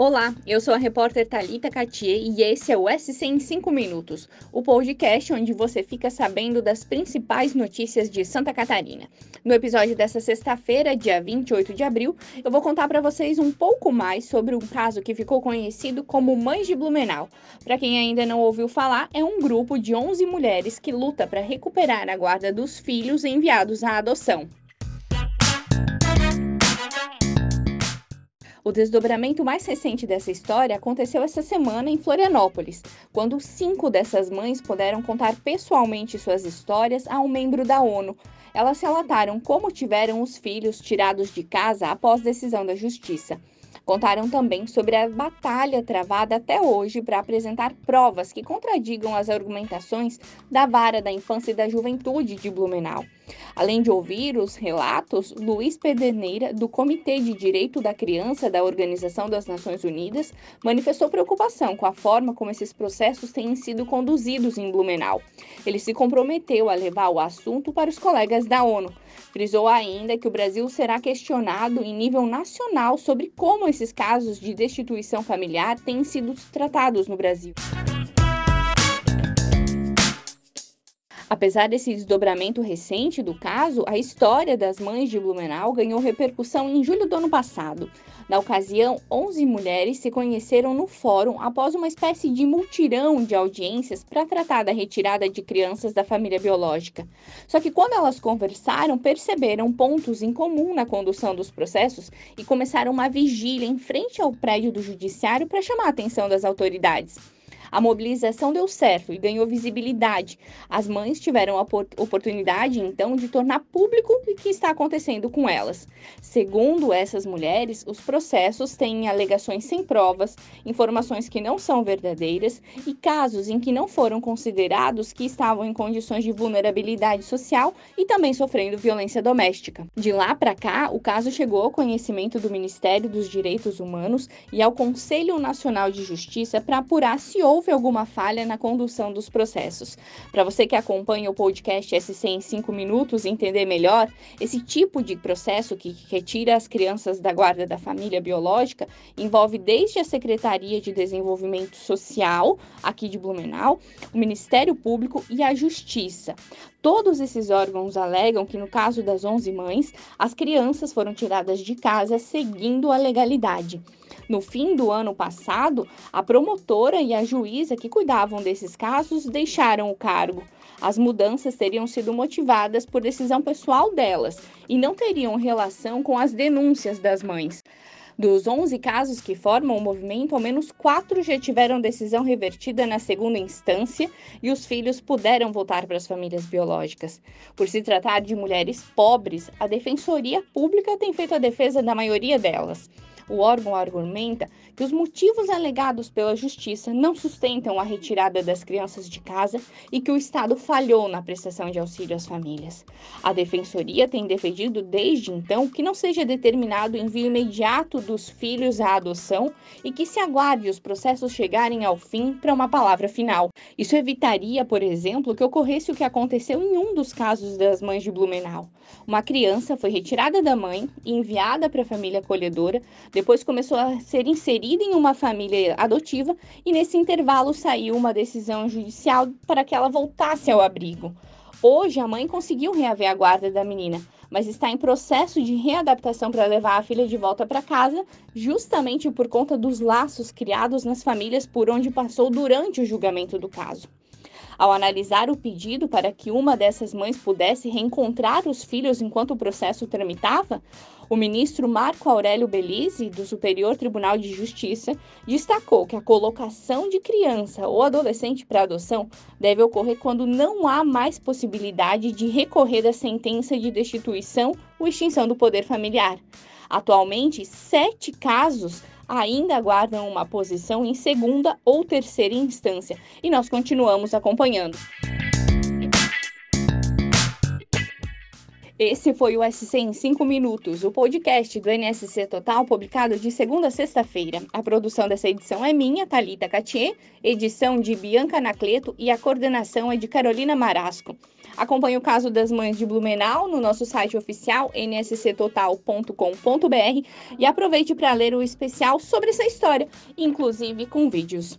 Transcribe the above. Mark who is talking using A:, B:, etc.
A: Olá, eu sou a repórter Talita Catier e esse é o SC em 5 minutos, o podcast onde você fica sabendo das principais notícias de Santa Catarina. No episódio dessa sexta-feira, dia 28 de abril, eu vou contar para vocês um pouco mais sobre um caso que ficou conhecido como Mães de Blumenau. Para quem ainda não ouviu falar, é um grupo de 11 mulheres que luta para recuperar a guarda dos filhos enviados à adoção. O desdobramento mais recente dessa história aconteceu essa semana em Florianópolis, quando cinco dessas mães puderam contar pessoalmente suas histórias a um membro da ONU. Elas relataram como tiveram os filhos tirados de casa após decisão da justiça. Contaram também sobre a batalha travada até hoje para apresentar provas que contradigam as argumentações da Vara da Infância e da Juventude de Blumenau. Além de ouvir os relatos, Luiz Pederneira, do Comitê de Direito da Criança da Organização das Nações Unidas, manifestou preocupação com a forma como esses processos têm sido conduzidos em Blumenau. Ele se comprometeu a levar o assunto para os colegas da ONU. Frisou ainda que o Brasil será questionado em nível nacional sobre como esses casos de destituição familiar têm sido tratados no Brasil. Apesar desse desdobramento recente do caso, a história das mães de Blumenau ganhou repercussão em julho do ano passado. Na ocasião, 11 mulheres se conheceram no fórum após uma espécie de multirão de audiências para tratar da retirada de crianças da família biológica. Só que quando elas conversaram, perceberam pontos em comum na condução dos processos e começaram uma vigília em frente ao prédio do judiciário para chamar a atenção das autoridades. A mobilização deu certo e ganhou visibilidade. As mães tiveram a oportunidade, então, de tornar público o que está acontecendo com elas. Segundo essas mulheres, os processos têm alegações sem provas, informações que não são verdadeiras e casos em que não foram considerados que estavam em condições de vulnerabilidade social e também sofrendo violência doméstica. De lá para cá, o caso chegou ao conhecimento do Ministério dos Direitos Humanos e ao Conselho Nacional de Justiça para apurar se houve houve alguma falha na condução dos processos. Para você que acompanha o podcast SC em 5 minutos entender melhor, esse tipo de processo que retira as crianças da guarda da família biológica envolve desde a Secretaria de Desenvolvimento Social, aqui de Blumenau, o Ministério Público e a Justiça. Todos esses órgãos alegam que, no caso das 11 mães, as crianças foram tiradas de casa seguindo a legalidade. No fim do ano passado, a promotora e a juíza que cuidavam desses casos deixaram o cargo. As mudanças teriam sido motivadas por decisão pessoal delas e não teriam relação com as denúncias das mães. Dos 11 casos que formam o movimento, ao menos quatro já tiveram decisão revertida na segunda instância e os filhos puderam voltar para as famílias biológicas. Por se tratar de mulheres pobres, a Defensoria Pública tem feito a defesa da maioria delas. O órgão argumenta que os motivos alegados pela Justiça não sustentam a retirada das crianças de casa e que o Estado falhou na prestação de auxílio às famílias. A Defensoria tem defendido desde então que não seja determinado o envio imediato dos filhos à adoção e que se aguarde os processos chegarem ao fim para uma palavra final. Isso evitaria, por exemplo, que ocorresse o que aconteceu em um dos casos das mães de Blumenau. Uma criança foi retirada da mãe e enviada para a família acolhedora, depois começou a ser inserida em uma família adotiva e nesse intervalo saiu uma decisão judicial para que ela voltasse ao abrigo. Hoje a mãe conseguiu reaver a guarda da menina, mas está em processo de readaptação para levar a filha de volta para casa, justamente por conta dos laços criados nas famílias por onde passou durante o julgamento do caso. Ao analisar o pedido para que uma dessas mães pudesse reencontrar os filhos enquanto o processo tramitava, o ministro Marco Aurélio Belize, do Superior Tribunal de Justiça, destacou que a colocação de criança ou adolescente para adoção deve ocorrer quando não há mais possibilidade de recorrer da sentença de destituição ou extinção do poder familiar. Atualmente, sete casos ainda aguardam uma posição em segunda ou terceira instância e nós continuamos acompanhando. Esse foi o SC em 5 minutos, o podcast do NSC Total, publicado de segunda a sexta-feira. A produção dessa edição é minha, Talita Catier, edição de Bianca Nacleto e a coordenação é de Carolina Marasco. Acompanhe o caso das mães de Blumenau no nosso site oficial nsctotal.com.br e aproveite para ler o especial sobre essa história, inclusive com vídeos.